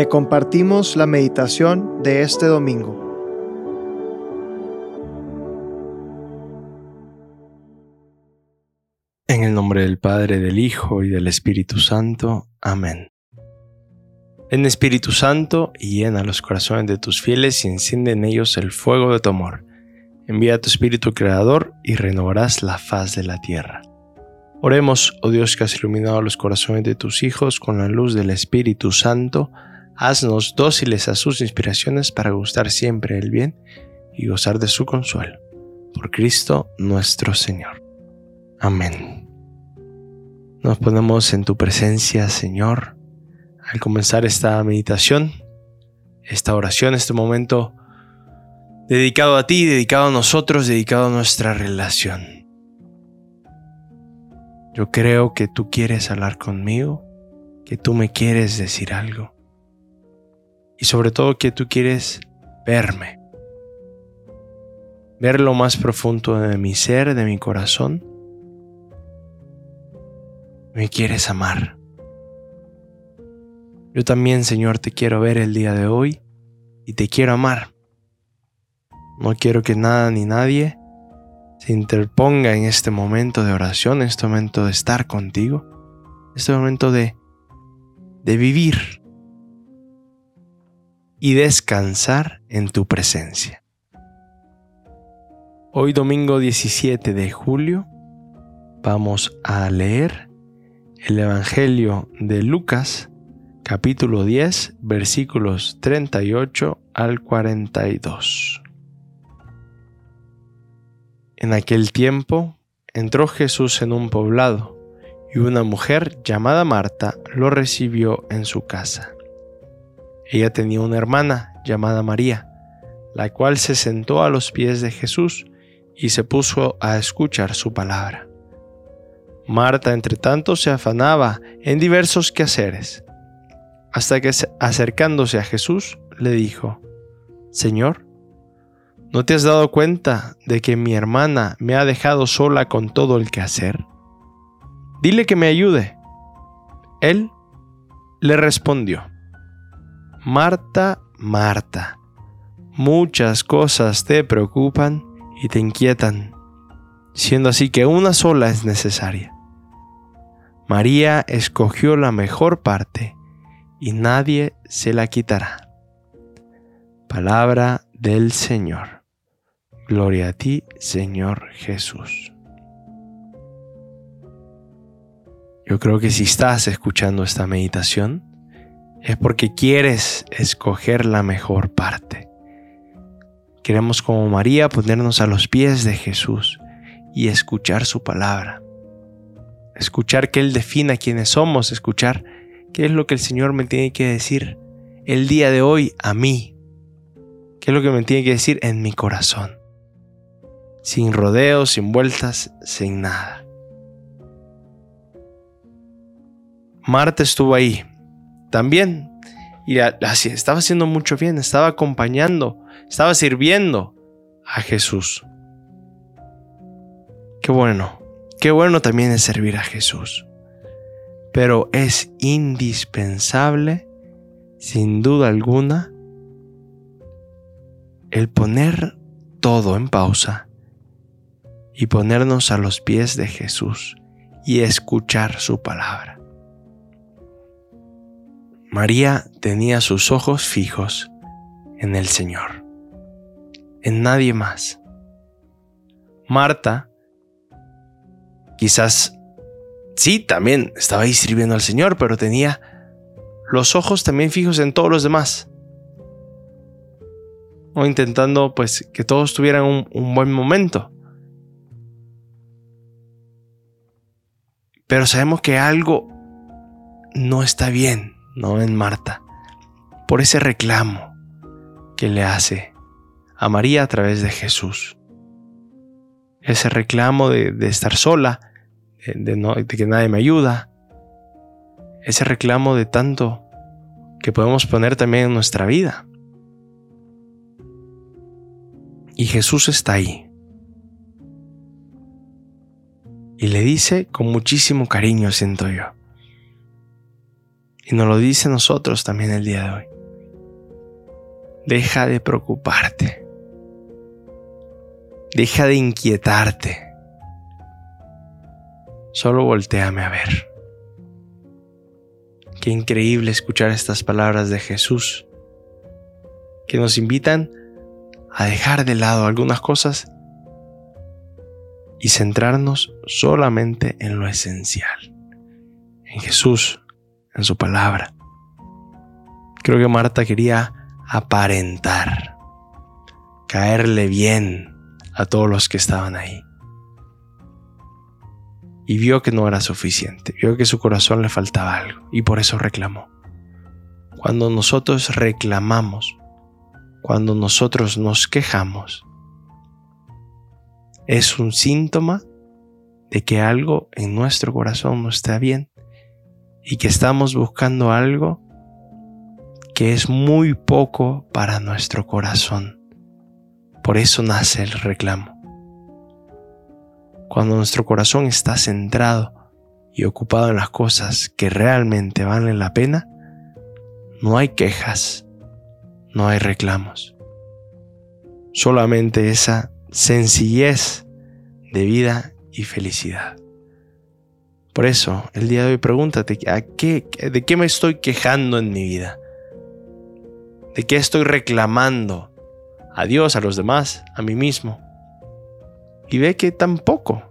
Te compartimos la meditación de este domingo. En el nombre del Padre, del Hijo y del Espíritu Santo. Amén. En Espíritu Santo, llena los corazones de tus fieles y enciende en ellos el fuego de tu amor. Envía tu Espíritu Creador y renovarás la faz de la tierra. Oremos, oh Dios que has iluminado los corazones de tus hijos con la luz del Espíritu Santo, haznos dóciles a sus inspiraciones para gustar siempre el bien y gozar de su consuelo. Por Cristo nuestro Señor. Amén. Nos ponemos en tu presencia, Señor, al comenzar esta meditación, esta oración, este momento dedicado a ti, dedicado a nosotros, dedicado a nuestra relación. Yo creo que tú quieres hablar conmigo, que tú me quieres decir algo. Y sobre todo que tú quieres verme. Ver lo más profundo de mi ser, de mi corazón. Me quieres amar. Yo también, Señor, te quiero ver el día de hoy y te quiero amar. No quiero que nada ni nadie se interponga en este momento de oración, en este momento de estar contigo, en este momento de, de vivir y descansar en tu presencia. Hoy domingo 17 de julio vamos a leer el Evangelio de Lucas capítulo 10 versículos 38 al 42. En aquel tiempo entró Jesús en un poblado y una mujer llamada Marta lo recibió en su casa. Ella tenía una hermana llamada María, la cual se sentó a los pies de Jesús y se puso a escuchar su palabra. Marta, entre tanto, se afanaba en diversos quehaceres, hasta que acercándose a Jesús le dijo, Señor, ¿No te has dado cuenta de que mi hermana me ha dejado sola con todo el que hacer? Dile que me ayude. Él le respondió, Marta, Marta, muchas cosas te preocupan y te inquietan, siendo así que una sola es necesaria. María escogió la mejor parte y nadie se la quitará. Palabra del Señor. Gloria a ti, Señor Jesús. Yo creo que si estás escuchando esta meditación, es porque quieres escoger la mejor parte. Queremos como María ponernos a los pies de Jesús y escuchar su palabra. Escuchar que Él defina quiénes somos, escuchar qué es lo que el Señor me tiene que decir el día de hoy a mí, qué es lo que me tiene que decir en mi corazón sin rodeos, sin vueltas, sin nada. Marta estuvo ahí también y estaba haciendo mucho bien, estaba acompañando, estaba sirviendo a Jesús. Qué bueno, qué bueno también es servir a Jesús. Pero es indispensable, sin duda alguna, el poner todo en pausa y ponernos a los pies de Jesús y escuchar su palabra. María tenía sus ojos fijos en el Señor, en nadie más. Marta, quizás sí, también estaba ahí sirviendo al Señor, pero tenía los ojos también fijos en todos los demás. O intentando pues que todos tuvieran un, un buen momento. Pero sabemos que algo no está bien, ¿no? En Marta. Por ese reclamo que le hace a María a través de Jesús. Ese reclamo de, estar sola, de, de que nadie me ayuda. Ese reclamo de tanto que podemos poner también en nuestra vida. Y Jesús está ahí Y le dice con muchísimo cariño, siento yo. Y nos lo dice a nosotros también el día de hoy. Deja de preocuparte. Deja de inquietarte. Solo volteame a ver. Qué increíble escuchar estas palabras de Jesús, que nos invitan a dejar de lado algunas cosas y centrarnos solamente en lo esencial, en Jesús, en su palabra. Creo que Marta quería aparentar, caerle bien a todos los que estaban ahí. Y vio que no era suficiente, vio que su corazón le faltaba algo y por eso reclamó. Cuando nosotros reclamamos, cuando nosotros nos quejamos, es un síntoma de que algo en nuestro corazón no está bien y que estamos buscando algo que es muy poco para nuestro corazón. Por eso nace el reclamo. Cuando nuestro corazón está centrado y ocupado en las cosas que realmente valen la pena, no hay quejas, no hay reclamos. Solamente esa sencillez de vida y felicidad. Por eso, el día de hoy pregúntate, ¿a qué, ¿de qué me estoy quejando en mi vida? ¿De qué estoy reclamando? A Dios, a los demás, a mí mismo. Y ve que tampoco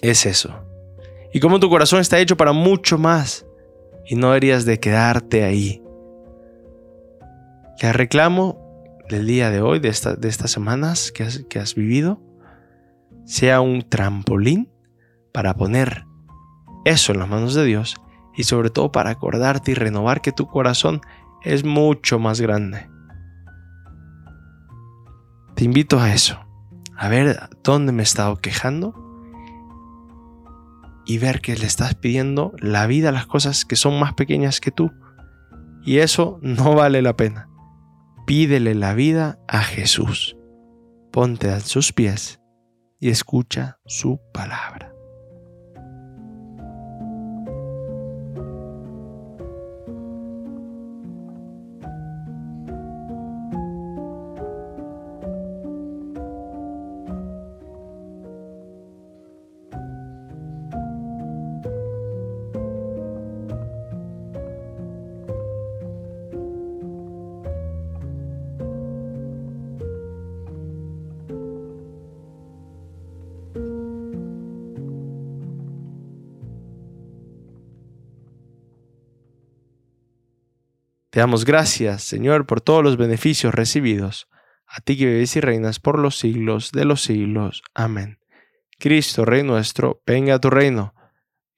es eso. Y como tu corazón está hecho para mucho más. Y no deberías de quedarte ahí. Que reclamo del día de hoy, de, de estas semanas que has, que has vivido, sea un trampolín para poner eso en las manos de Dios y sobre todo para acordarte y renovar que tu corazón es mucho más grande. Te invito a eso, a ver dónde me he estado quejando y ver que le estás pidiendo la vida a las cosas que son más pequeñas que tú. Y eso no vale la pena. Pídele la vida a Jesús. Ponte a sus pies y escucha su palabra. Te damos gracias, Señor, por todos los beneficios recibidos. A ti que vives y reinas por los siglos de los siglos. Amén. Cristo, Rey nuestro, venga a tu reino.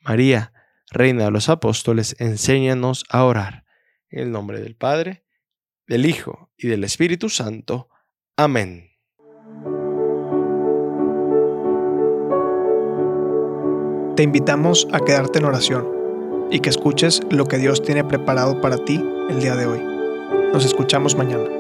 María, Reina de los Apóstoles, enséñanos a orar. En el nombre del Padre, del Hijo y del Espíritu Santo. Amén. Te invitamos a quedarte en oración y que escuches lo que Dios tiene preparado para ti el día de hoy. Nos escuchamos mañana.